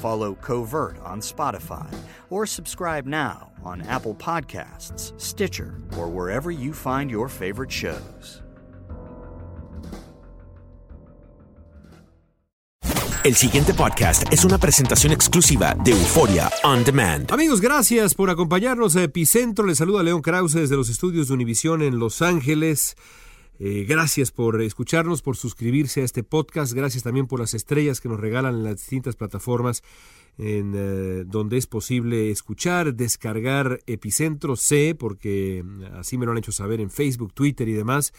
Follow Covert on Spotify or subscribe now on Apple Podcasts, Stitcher, or wherever you find your favorite shows. El siguiente podcast es una presentación exclusiva de Euforia On Demand. Amigos, gracias por acompañarnos a Epicentro. Les saluda León Krause desde los estudios de Univisión en Los Ángeles. Eh, gracias por escucharnos, por suscribirse a este podcast. Gracias también por las estrellas que nos regalan en las distintas plataformas en eh, donde es posible escuchar, descargar Epicentro C, porque mm, así me lo han hecho saber en Facebook, Twitter y demás.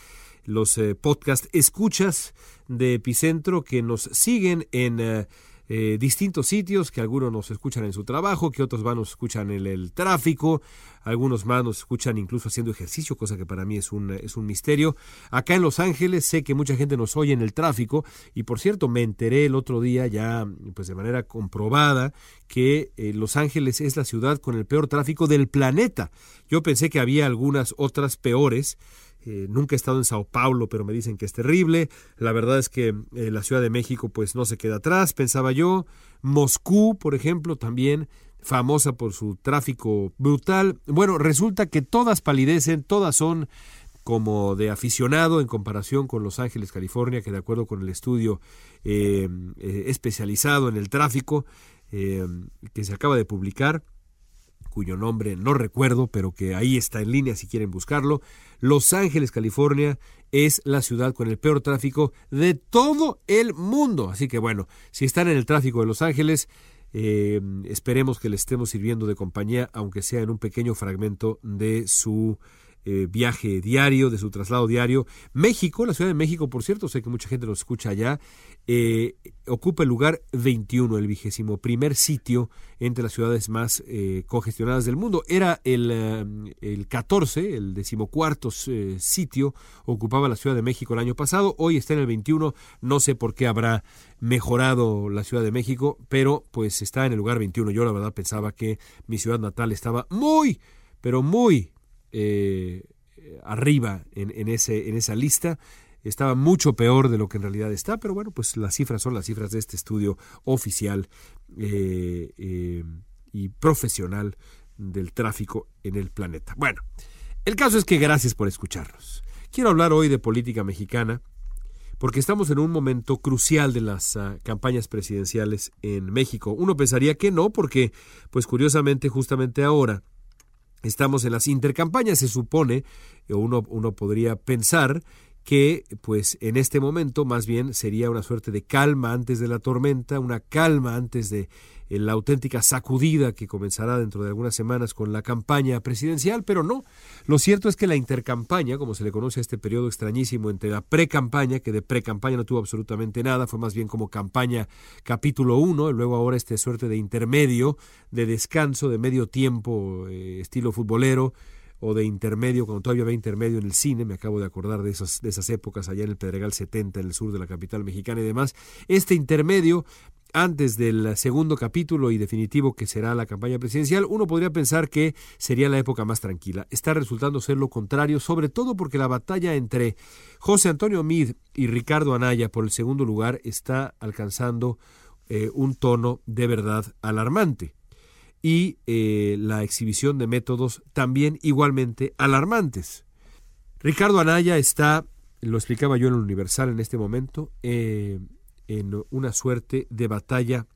Los eh, podcast escuchas de Epicentro que nos siguen en eh, distintos sitios, que algunos nos escuchan en su trabajo, que otros más nos escuchan en el tráfico, algunos más nos escuchan incluso haciendo ejercicio, cosa que para mí es un, es un misterio. Acá en Los Ángeles sé que mucha gente nos oye en el tráfico y por cierto me enteré el otro día ya pues de manera comprobada que eh, Los Ángeles es la ciudad con el peor tráfico del planeta. Yo pensé que había algunas otras peores, eh, nunca he estado en Sao Paulo, pero me dicen que es terrible. La verdad es que eh, la Ciudad de México pues no se queda atrás, pensaba yo. Moscú, por ejemplo, también famosa por su tráfico brutal. Bueno, resulta que todas palidecen, todas son como de aficionado en comparación con Los Ángeles, California, que de acuerdo con el estudio eh, especializado en el tráfico que se acaba de publicar, cuyo nombre no recuerdo, pero que ahí está en línea si quieren buscarlo. Los Ángeles, California, es la ciudad con el peor tráfico de todo el mundo. Así que bueno, si están en el tráfico de Los Ángeles, eh, esperemos que les estemos sirviendo de compañía, aunque sea en un pequeño fragmento de su eh, viaje diario, de su traslado diario. México, la Ciudad de México, por cierto, sé que mucha gente nos escucha allá, eh, ocupa el lugar 21, el vigésimo primer sitio entre las ciudades más eh, congestionadas del mundo. Era el, el 14, el decimocuarto sitio, ocupaba la Ciudad de México el año pasado, hoy está en el 21, no sé por qué habrá mejorado la Ciudad de México, pero pues está en el lugar 21. Yo la verdad pensaba que mi ciudad natal estaba muy, pero muy eh, arriba en, ese, en esa lista. Estaba mucho peor de lo que en realidad está, pero bueno, pues las cifras son las cifras de este estudio oficial eh, eh, y profesional del tráfico en el planeta. Bueno, el caso es que gracias por escucharnos. Quiero hablar hoy de política mexicana porque estamos en un momento crucial de las ah, campañas presidenciales en México. Uno pensaría que no, porque, pues curiosamente, justamente ahora Estamos en las intercampañas, se supone, o uno, uno podría pensar que pues en este momento más bien sería una suerte de calma antes de la tormenta, una calma antes de eh, la auténtica sacudida que comenzará dentro de algunas semanas con la campaña presidencial, pero no. Lo cierto es que la intercampaña, como se le conoce a este periodo extrañísimo entre la pre-campaña, que de pre-campaña no tuvo absolutamente nada, fue más bien como campaña capítulo 1, y luego ahora este suerte de intermedio, de descanso, de medio tiempo, eh, estilo futbolero, o de intermedio, cuando todavía había intermedio en el cine, me acabo de acordar de esas, de esas épocas allá en el Pedregal 70, en el sur de la capital mexicana y demás. Este intermedio, antes del segundo capítulo y definitivo que será la campaña presidencial, uno podría pensar que sería la época más tranquila. Está resultando ser lo contrario, sobre todo porque la batalla entre José Antonio Mid y Ricardo Anaya por el segundo lugar está alcanzando eh, un tono de verdad alarmante y eh, la exhibición de métodos también igualmente alarmantes. Ricardo Anaya está, lo explicaba yo en el Universal en este momento, eh, en una suerte de batalla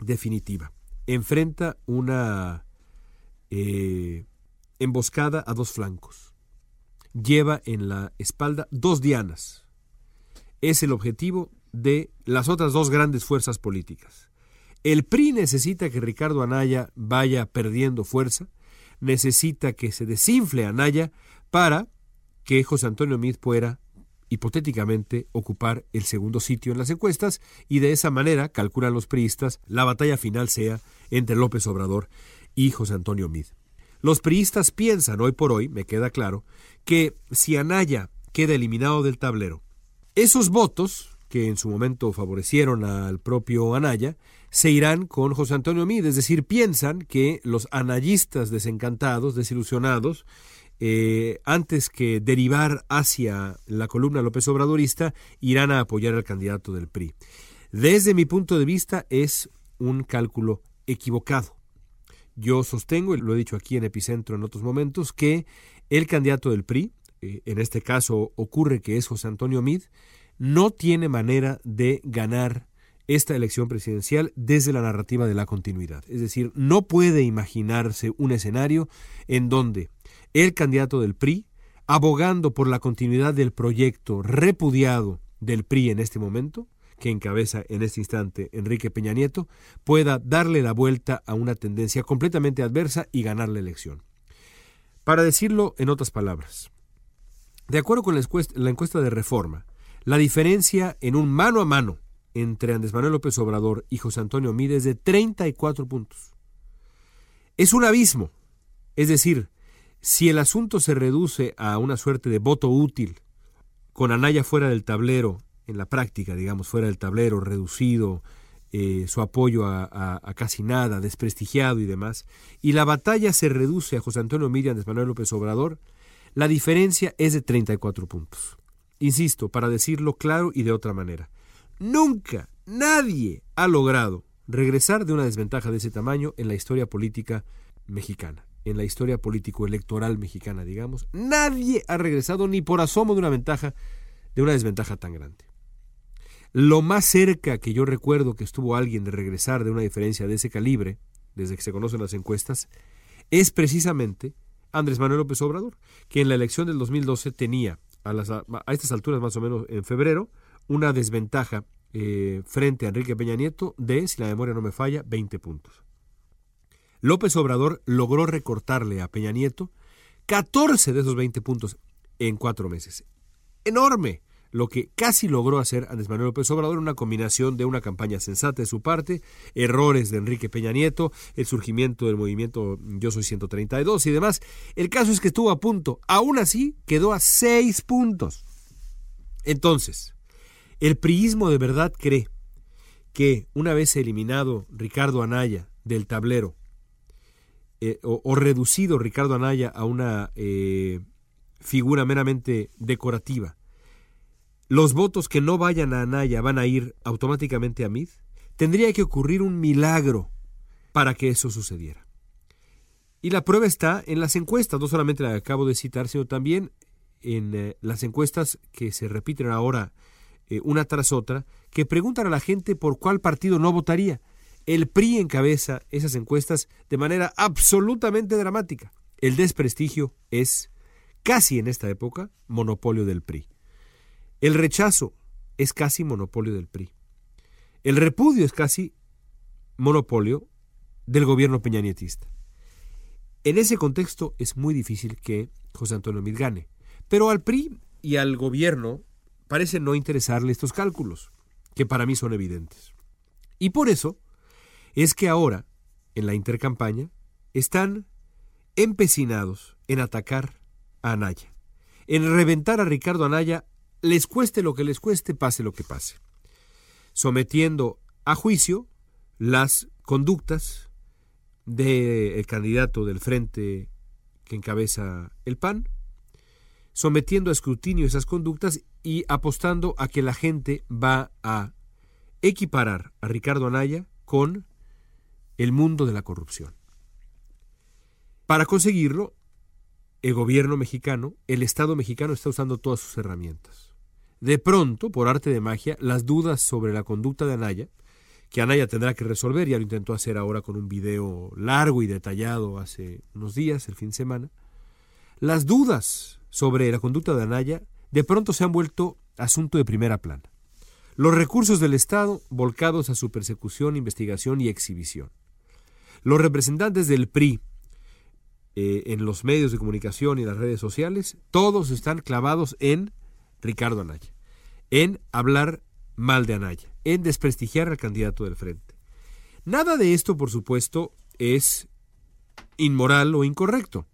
definitiva. Enfrenta una eh, emboscada a dos flancos. Lleva en la espalda dos dianas. Es el objetivo de las otras dos grandes fuerzas políticas. El PRI necesita que Ricardo Anaya vaya perdiendo fuerza, necesita que se desinfle Anaya para que José Antonio Mid pueda hipotéticamente ocupar el segundo sitio en las encuestas y de esa manera, calculan los priistas, la batalla final sea entre López Obrador y José Antonio Mid. Los priistas piensan hoy por hoy, me queda claro, que si Anaya queda eliminado del tablero, esos votos que en su momento favorecieron al propio Anaya, se irán con José Antonio Mid, es decir, piensan que los anayistas desencantados, desilusionados, eh, antes que derivar hacia la columna López Obradorista, irán a apoyar al candidato del PRI. Desde mi punto de vista es un cálculo equivocado. Yo sostengo, y lo he dicho aquí en Epicentro en otros momentos, que el candidato del PRI, eh, en este caso ocurre que es José Antonio Mid, no tiene manera de ganar esta elección presidencial desde la narrativa de la continuidad. Es decir, no puede imaginarse un escenario en donde el candidato del PRI, abogando por la continuidad del proyecto repudiado del PRI en este momento, que encabeza en este instante Enrique Peña Nieto, pueda darle la vuelta a una tendencia completamente adversa y ganar la elección. Para decirlo en otras palabras, de acuerdo con la encuesta, la encuesta de reforma, la diferencia en un mano a mano entre Andrés Manuel López Obrador y José Antonio Mide es de 34 puntos. Es un abismo. Es decir, si el asunto se reduce a una suerte de voto útil, con Anaya fuera del tablero, en la práctica, digamos, fuera del tablero, reducido, eh, su apoyo a, casi nada, desprestigiado y demás, y la batalla se reduce a José Antonio Mide y Andrés Manuel López Obrador, la diferencia es de 34 puntos. Insisto, para decirlo claro y de otra manera, nunca nadie ha logrado regresar de una desventaja de ese tamaño en la historia política mexicana, en la historia político-electoral mexicana, digamos. Nadie ha regresado ni por asomo de una ventaja, de una desventaja tan grande. Lo más cerca que yo recuerdo que estuvo alguien de regresar de una diferencia de ese calibre, desde que se conocen las encuestas, es precisamente Andrés Manuel López Obrador, que en la elección del 2012 tenía a, a estas alturas más o menos en febrero, una desventaja eh, frente a Enrique Peña Nieto de, si la memoria no me falla, 20 puntos. López Obrador logró recortarle a Peña Nieto 14 de esos 20 puntos en cuatro meses. Enorme lo que casi logró hacer Andrés Manuel López Obrador, una combinación de una campaña sensata de su parte, errores de Enrique Peña Nieto, el surgimiento del movimiento Yo Soy 132 y demás. El caso es que estuvo a punto, aún así quedó a seis puntos. Entonces, el priismo de verdad cree que una vez eliminado Ricardo Anaya del tablero, eh, o, reducido Ricardo Anaya a una eh, figura meramente decorativa, los votos que no vayan a Anaya van a ir automáticamente a Mid, tendría que ocurrir un milagro para que eso sucediera. Y la prueba está en las encuestas, no solamente la que acabo de citar, sino también en eh, las encuestas que se repiten ahora eh, una tras otra, que preguntan a la gente por cuál partido no votaría. El PRI encabeza esas encuestas de manera absolutamente dramática. el desprestigio es, casi en esta época, monopolio del PRI. El rechazo es casi monopolio del PRI. El repudio es casi monopolio del gobierno peñanietista. En ese contexto es muy difícil que José Antonio Meade gane. Pero al PRI y al gobierno parece no interesarle estos cálculos, que para mí son evidentes. Y por eso es que ahora, en la intercampaña, están empecinados en atacar a Anaya, en reventar a Ricardo Anaya, les cueste lo que les cueste, pase lo que pase, sometiendo a juicio las conductas del candidato del frente que encabeza el PAN, sometiendo a escrutinio esas conductas y apostando a que la gente va a equiparar a Ricardo Anaya con el mundo de la corrupción. Para conseguirlo, el gobierno mexicano, el Estado mexicano está usando todas sus herramientas. De pronto, por arte de magia, las dudas sobre la conducta de Anaya, que Anaya tendrá que resolver, ya lo intentó hacer ahora con un video largo y detallado hace unos días, el fin de semana, las dudas sobre la conducta de Anaya de pronto se han vuelto asunto de primera plana. Los recursos del Estado volcados a su persecución, investigación y exhibición. Los representantes del PRI eh, en los medios de comunicación y las redes sociales, todos están clavados en Ricardo Anaya, en hablar mal de Anaya, en desprestigiar al candidato del frente. Nada de esto, por supuesto, es inmoral o incorrecto.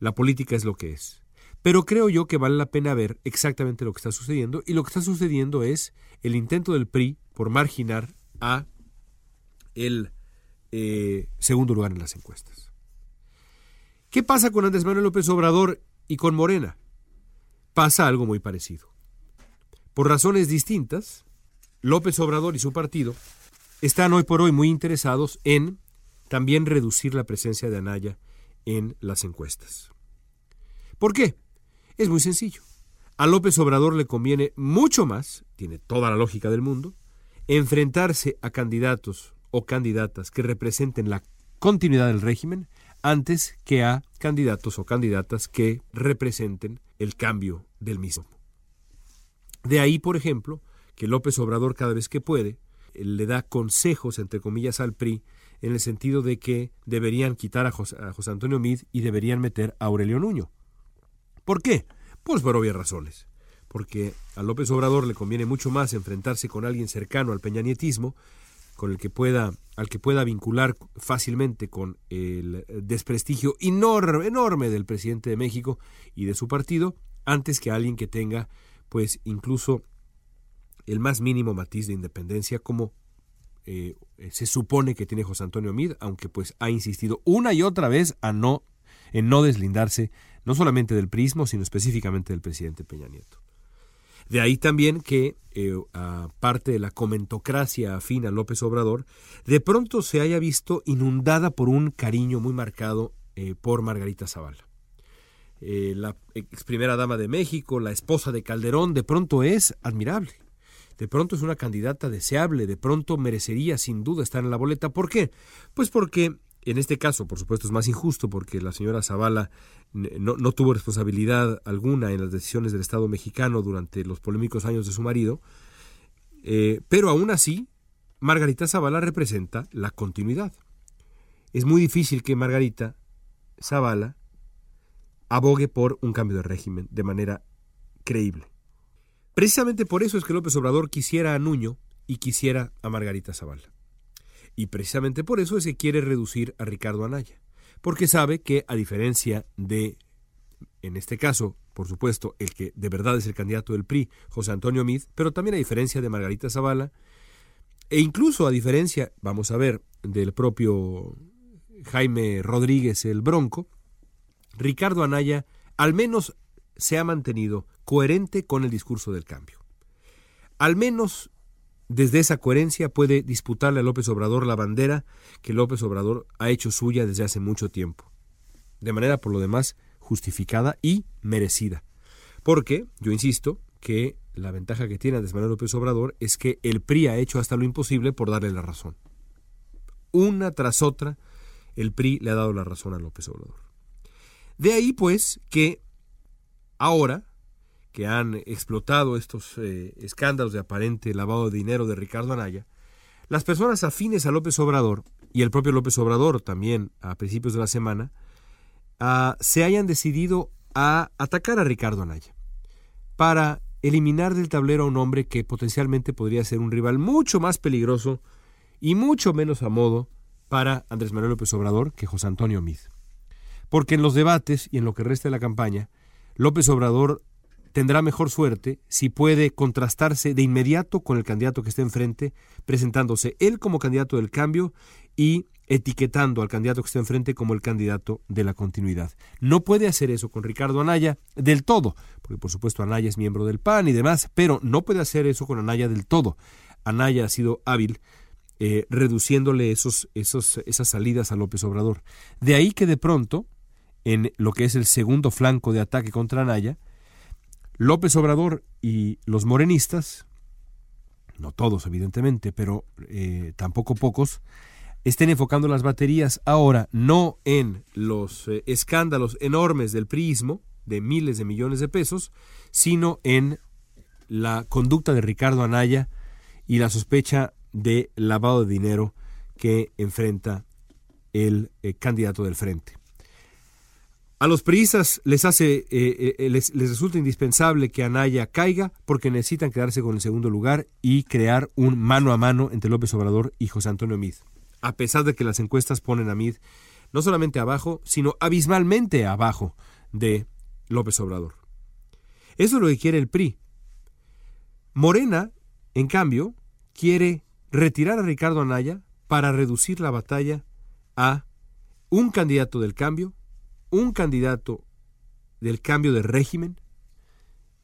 La política es lo que es. Pero creo yo que vale la pena ver exactamente lo que está sucediendo y lo que está sucediendo es el intento del PRI por marginar a el eh, segundo lugar en las encuestas. ¿Qué pasa con Andrés Manuel López Obrador y con Morena? Pasa algo muy parecido. Por razones distintas, López Obrador y su partido están hoy por hoy muy interesados en también reducir la presencia de Anaya en las encuestas. ¿Por qué? Es muy sencillo. A López Obrador le conviene mucho más, tiene toda la lógica del mundo, enfrentarse a candidatos o candidatas que representen la continuidad del régimen antes que a candidatos o candidatas que representen el cambio del mismo. De ahí, por ejemplo, que López Obrador cada vez que puede le da consejos, entre comillas, al PRI en el sentido de que deberían quitar a José, Antonio Mid y deberían meter a Aurelio Nuño. ¿Por qué? Pues por obvias razones. Porque a López Obrador le conviene mucho más enfrentarse con alguien cercano al peñanietismo, con el que pueda, al que pueda vincular fácilmente con el desprestigio enorme, enorme del presidente de México y de su partido, antes que a alguien que tenga, pues incluso el más mínimo matiz de independencia, como eh, se supone que tiene José Antonio Mid, aunque pues ha insistido una y otra vez a no, en no deslindarse no solamente del prismo, sino específicamente del presidente Peña Nieto. De ahí también que, eh, aparte de la comentocracia afín a López Obrador, de pronto se haya visto inundada por un cariño muy marcado eh, por Margarita Zavala. la ex primera dama de México, la esposa de Calderón, de pronto es admirable de pronto es una candidata deseable, de pronto merecería sin duda estar en la boleta. ¿Por qué? Pues porque en este caso, por supuesto, es más injusto porque la señora Zavala no, tuvo responsabilidad alguna en las decisiones del Estado mexicano durante los polémicos años de su marido, eh, pero aún así, Margarita Zavala representa la continuidad. Es muy difícil que Margarita Zavala abogue por un cambio de régimen de manera creíble. Precisamente por eso es que López Obrador quisiera a Nuño y quisiera a Margarita Zavala. Y precisamente por eso es que quiere reducir a Ricardo Anaya, porque sabe que a diferencia de, en este caso, por supuesto, el que de verdad es el candidato del PRI, José Antonio Mid, pero también a diferencia de Margarita Zavala, e incluso a diferencia, vamos a ver, del propio Jaime Rodríguez el Bronco, Ricardo Anaya al menos se ha mantenido coherente con el discurso del cambio. Al menos desde esa coherencia puede disputarle a López Obrador la bandera que López Obrador ha hecho suya desde hace mucho tiempo, de manera por lo demás justificada y merecida. Porque, yo insisto, que la ventaja que tiene Andrés Manuel López Obrador es que el PRI ha hecho hasta lo imposible por darle la razón. Una tras otra, el PRI le ha dado la razón a López Obrador. De ahí, pues, que ahora que han explotado estos eh, escándalos de aparente lavado de dinero de Ricardo Anaya, las personas afines a López Obrador y el propio López Obrador también a principios de la semana, ah, se hayan decidido a atacar a Ricardo Anaya para eliminar del tablero a un hombre que potencialmente podría ser un rival mucho más peligroso y mucho menos a modo para Andrés Manuel López Obrador que José Antonio Mid. Porque en los debates y en lo que resta de la campaña, López Obrador tendrá mejor suerte si puede contrastarse de inmediato con el candidato que esté enfrente, presentándose él como candidato del cambio y etiquetando al candidato que esté enfrente como el candidato de la continuidad. No puede hacer eso con Ricardo Anaya del todo, porque por supuesto Anaya es miembro del PAN y demás, pero no puede hacer eso con Anaya del todo. Anaya ha sido hábil eh, reduciéndole esos, esos, esas salidas a López Obrador. De ahí que de pronto, en lo que es el segundo flanco de ataque contra Anaya, López Obrador y los morenistas, no todos evidentemente, pero eh, tampoco pocos, estén enfocando las baterías ahora no en los eh, escándalos enormes del priismo, de miles de millones de pesos, sino en la conducta de Ricardo Anaya y la sospecha de lavado de dinero que enfrenta el eh, candidato del frente. A los priistas les hace, eh, eh, les, resulta indispensable que Anaya caiga porque necesitan quedarse con el segundo lugar y crear un mano a mano entre López Obrador y José Antonio Mid. A pesar de que las encuestas ponen a Mid no solamente abajo, sino abismalmente abajo de López Obrador. Eso es lo que quiere el PRI. Morena, en cambio, quiere retirar a Ricardo Anaya para reducir la batalla a un candidato del cambio un candidato del cambio de régimen,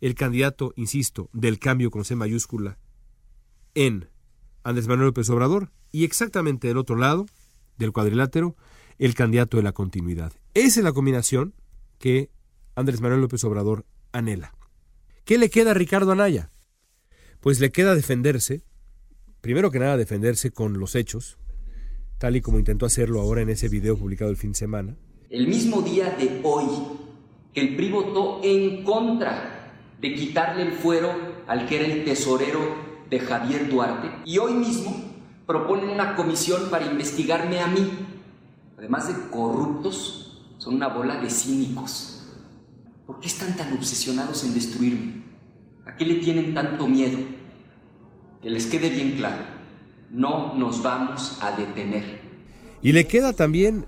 el candidato, insisto, del cambio con C mayúscula en Andrés Manuel López Obrador y exactamente del otro lado del cuadrilátero el candidato de la continuidad. Esa es la combinación que Andrés Manuel López Obrador anhela. ¿Qué le queda a Ricardo Anaya? Pues le queda defenderse, primero que nada defenderse con los hechos, tal y como intentó hacerlo ahora en ese video publicado el fin de semana, el mismo día de hoy, el PRI votó en contra de quitarle el fuero al que era el tesorero de Javier Duarte y hoy mismo proponen una comisión para investigarme a mí. Además de corruptos, son una bola de cínicos. ¿Por qué están tan obsesionados en destruirme? ¿A qué le tienen tanto miedo? Que les quede bien claro, no nos vamos a detener. Y le queda también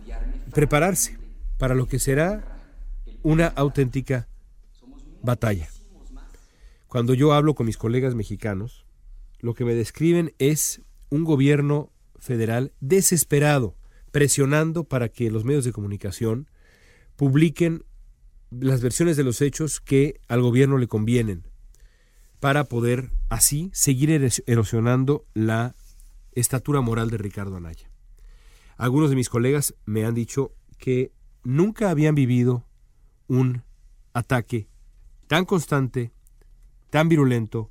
prepararse para lo que será una auténtica batalla. Cuando yo hablo con mis colegas mexicanos, lo que me describen es un gobierno federal desesperado, presionando para que los medios de comunicación publiquen las versiones de los hechos que al gobierno le convienen, para poder así seguir erosionando la estatura moral de Ricardo Anaya. Algunos de mis colegas me han dicho que nunca habían vivido un ataque tan constante, tan virulento,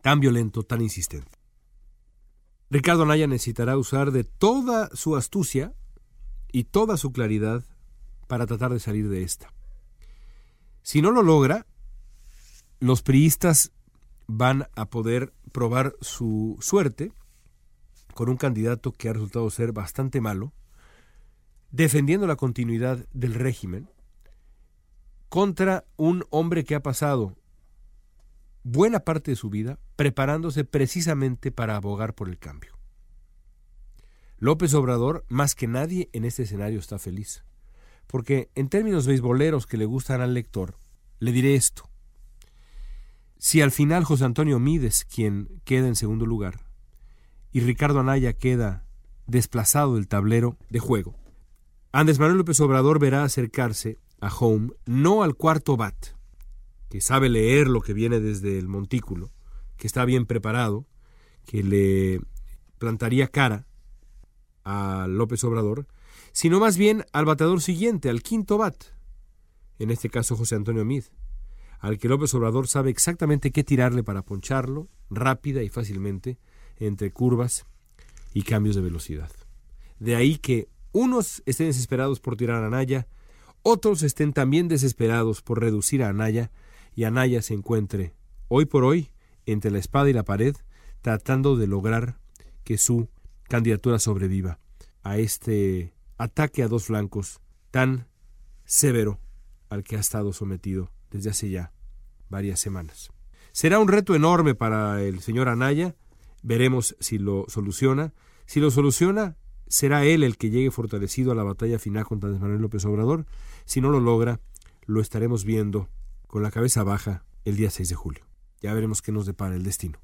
tan violento, tan insistente. Ricardo Anaya necesitará usar de toda su astucia y toda su claridad para tratar de salir de esta. Si no lo logra, los priistas van a poder probar su suerte con un candidato que ha resultado ser bastante malo, defendiendo la continuidad del régimen contra un hombre que ha pasado buena parte de su vida preparándose precisamente para abogar por el cambio. López Obrador, más que nadie en este escenario, está feliz. Porque en términos beisboleros que le gustan al lector, le diré esto. Si al final José Antonio Mides quien queda en segundo lugar y Ricardo Anaya queda desplazado del tablero de juego, Andrés Manuel López Obrador verá acercarse a Home no al cuarto bat, que sabe leer lo que viene desde el montículo, que está bien preparado, que le plantaría cara a López Obrador, sino más bien al bateador siguiente, al quinto bat, en este caso José Antonio Mid, al que López Obrador sabe exactamente qué tirarle para poncharlo rápida y fácilmente entre curvas y cambios de velocidad. De ahí que unos estén desesperados por tirar a Anaya, otros estén también desesperados por reducir a Anaya, y Anaya se encuentre, hoy por hoy, entre la espada y la pared, tratando de lograr que su candidatura sobreviva a este ataque a dos flancos tan severo al que ha estado sometido desde hace ya varias semanas. Será un reto enorme para el señor Anaya, veremos si lo soluciona. Si lo soluciona, será él el que llegue fortalecido a la batalla final contra Manuel López Obrador. Si no lo logra, lo estaremos viendo con la cabeza baja el día 6 de julio. Ya veremos qué nos depara el destino.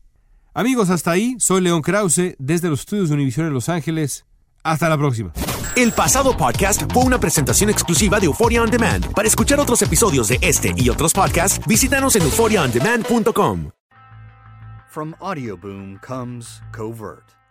Amigos, hasta ahí, soy León Krause, desde los estudios de Univisión en Los Ángeles. Hasta la próxima. El pasado podcast fue una presentación exclusiva de Euphoria On Demand. Para escuchar otros episodios de este y otros podcasts, visítanos en euphoriaondemand.com. From Audioboom comes Covert,